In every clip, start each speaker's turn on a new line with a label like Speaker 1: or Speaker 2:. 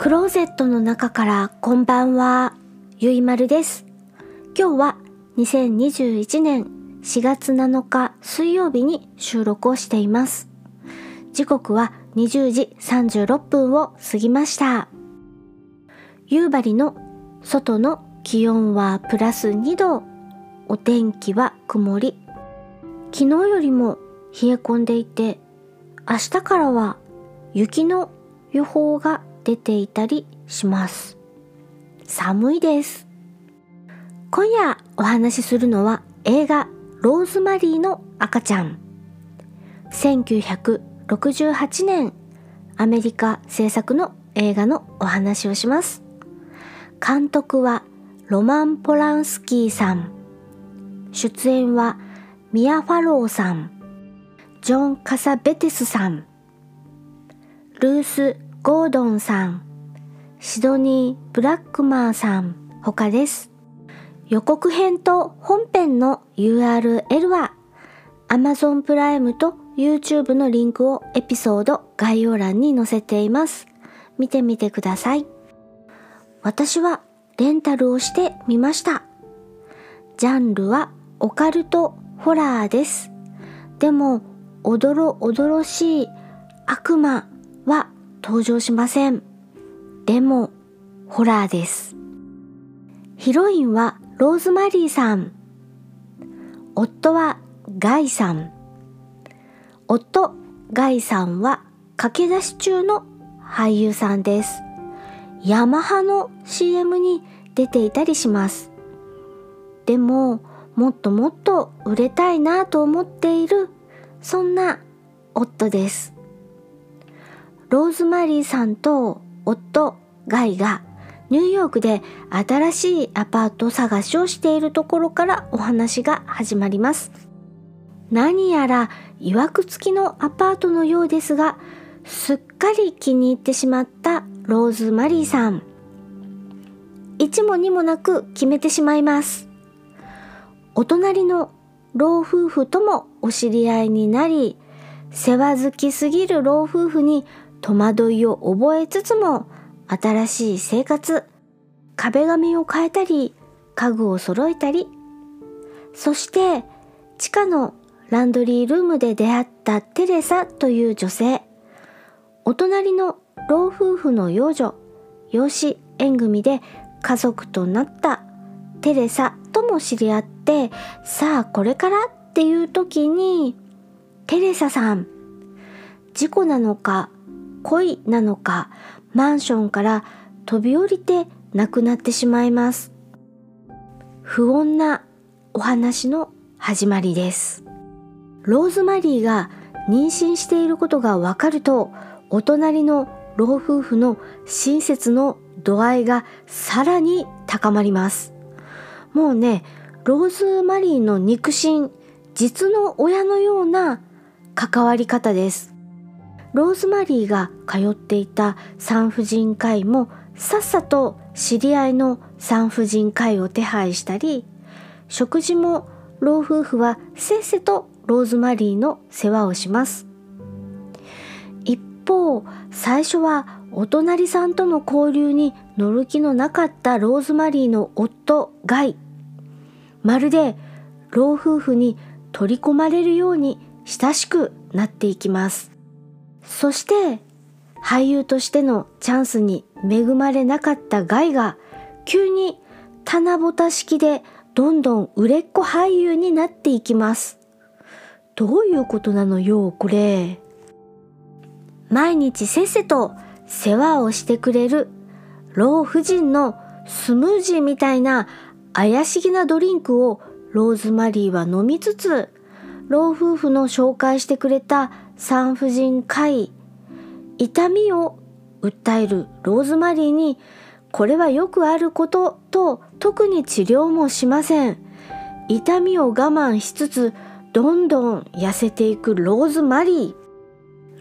Speaker 1: クローゼットの中からこんばんは、ゆいまるです。今日は2021年4月7日水曜日に収録をしています。時刻は20時36分を過ぎました。夕張の外の気温はプラス2度、お天気は曇り。昨日よりも冷え込んでいて、明日からは雪の予報が出ていたりします。寒いです。今夜お話しするのは映画ローズマリーの赤ちゃん。1968年アメリカ制作の映画のお話をします。監督はロマン・ポランスキーさん。出演はミア・ファローさん。ジョン・カサベテスさん。ルース・ゴードンさん。シドニー・ブラックマーさん。他です。予告編と本編の URL は Amazon プライムと YouTube のリンクをエピソード概要欄に載せています。見てみてください。私はレンタルをしてみました。ジャンルはオカルトホラーです。でも、おどろおどろしい悪魔は登場しません。でも、ホラーです。ヒロインはローズマリーさん。夫はガイさん。夫、ガイさんは駆け出し中の俳優さんです。ヤマハの CM に出ていたりします。でも、もっともっと売れたいなと思っている、そんな夫です。ローズマリーさんと夫、ガイがニューヨークで新しいアパート探しをしているところからお話が始まります。何やら曰く付きのアパートのようですが、すっかり気に入ってしまったローズマリーさん。一も二もなく決めてしまいます。お隣の老夫婦ともお知り合いになり、世話好きすぎる老夫婦に戸惑いを覚えつつも、新しい生活、壁紙を変えたり、家具を揃えたり、そして地下のランドリールームで出会ったテレサという女性、お隣の老夫婦の養女、養子縁組で家族となったテレサとも知り合って、さあこれからっていう時に、テレサさん、事故なのか恋なのかマンションから飛び降りて亡くなってしまいます。不穏なお話の始まりです。ローズマリーが妊娠していることがわかると、お隣の老夫婦の親切の度合いがさらに高まります。もうね、ローズマリーの肉親、実の親のような関わり方です。ローズマリーが通っていた産婦人科医もさっさと知り合いの産婦人科医を手配したり、食事も老夫婦はせっせとローズマリーの世話をします。一方、最初はお隣さんとの交流に乗る気のなかったローズマリーの夫、ガイ。まるで老夫婦に取り込まれるように親しくなっていきます。そして俳優としてのチャンスに恵まれなかったガイが急に棚ぼた式でどんどん売れっ子俳優になっていきます。どういうことなのよ、これ。毎日せっせと世話をしてくれる老婦人のスムージーみたいな怪しげなドリンクをローズマリーは飲みつつ、老夫婦の紹介してくれた産婦人科医、痛みを訴えるローズマリーに、これはよくあることと特に治療もしません。痛みを我慢しつつ、どんどん痩せていくローズマリー。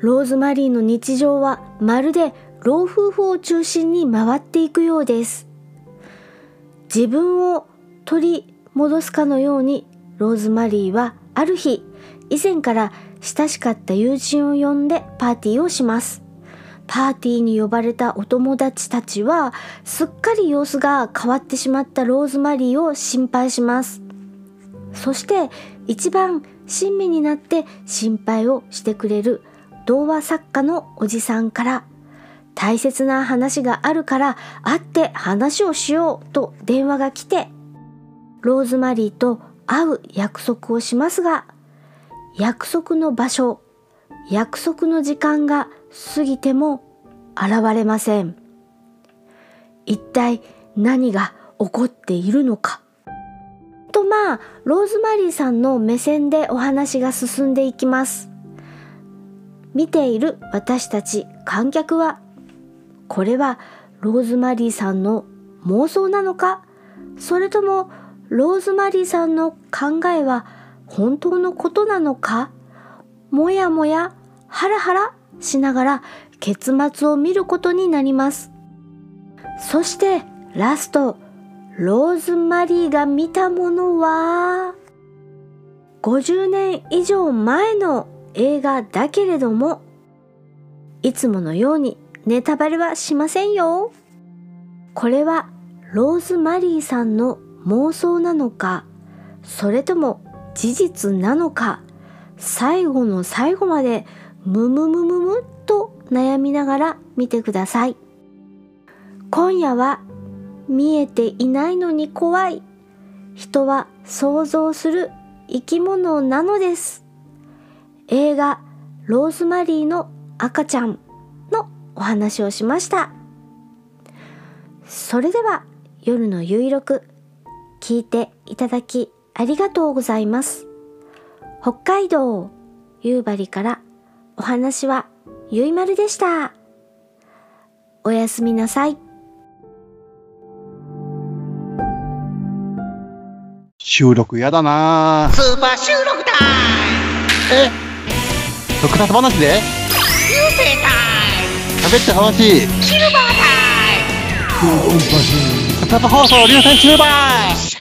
Speaker 1: ローズマリーの日常はまるで老夫婦を中心に回っていくようです。自分を取り戻すかのようにローズマリーはある日以前から親しかった友人を呼んでパーティーをします。パーティーに呼ばれたお友達たちはすっかり様子が変わってしまったローズマリーを心配しますそして一番親身になって心配をしてくれる童話作家のおじさんから大切な話があるから会って話をしようと電話が来てローズマリーと会う約束をしますが約束の場所約束の時間が過ぎても現れません。一体何が起こっているのか。とまあローズマリーさんの目線でお話が進んでいきます。見ている私たち観客はこれはローズマリーさんの妄想なのか？それともローズマリーさんの考えは本当のことなのか？もやもやハラハラしながら結末を見ることになります。そしてラストローズマリーが見たものは50年以上前の映画だけれどもいつものようにネタバレはしませんよ。これはローズマリーさんの妄想なのか？それとも事実なのか最後の最後までムムムムムと悩みながら見てください。今夜は見えていないのに怖い。人は想像する生き物なのです。映画ローズマリーの赤ちゃんのお話をしました。それでは夜のゆいろく聞いていただきありがとうございます。北海道夕張からお話はゆいまるでした。おやすみなさい。
Speaker 2: 収録やだな。
Speaker 3: スーパー収録タイム。
Speaker 2: え？特撮話で？
Speaker 3: 流星タイ
Speaker 2: 喋って話。
Speaker 3: ムシルバータイ
Speaker 2: 特撮放送流星シルバー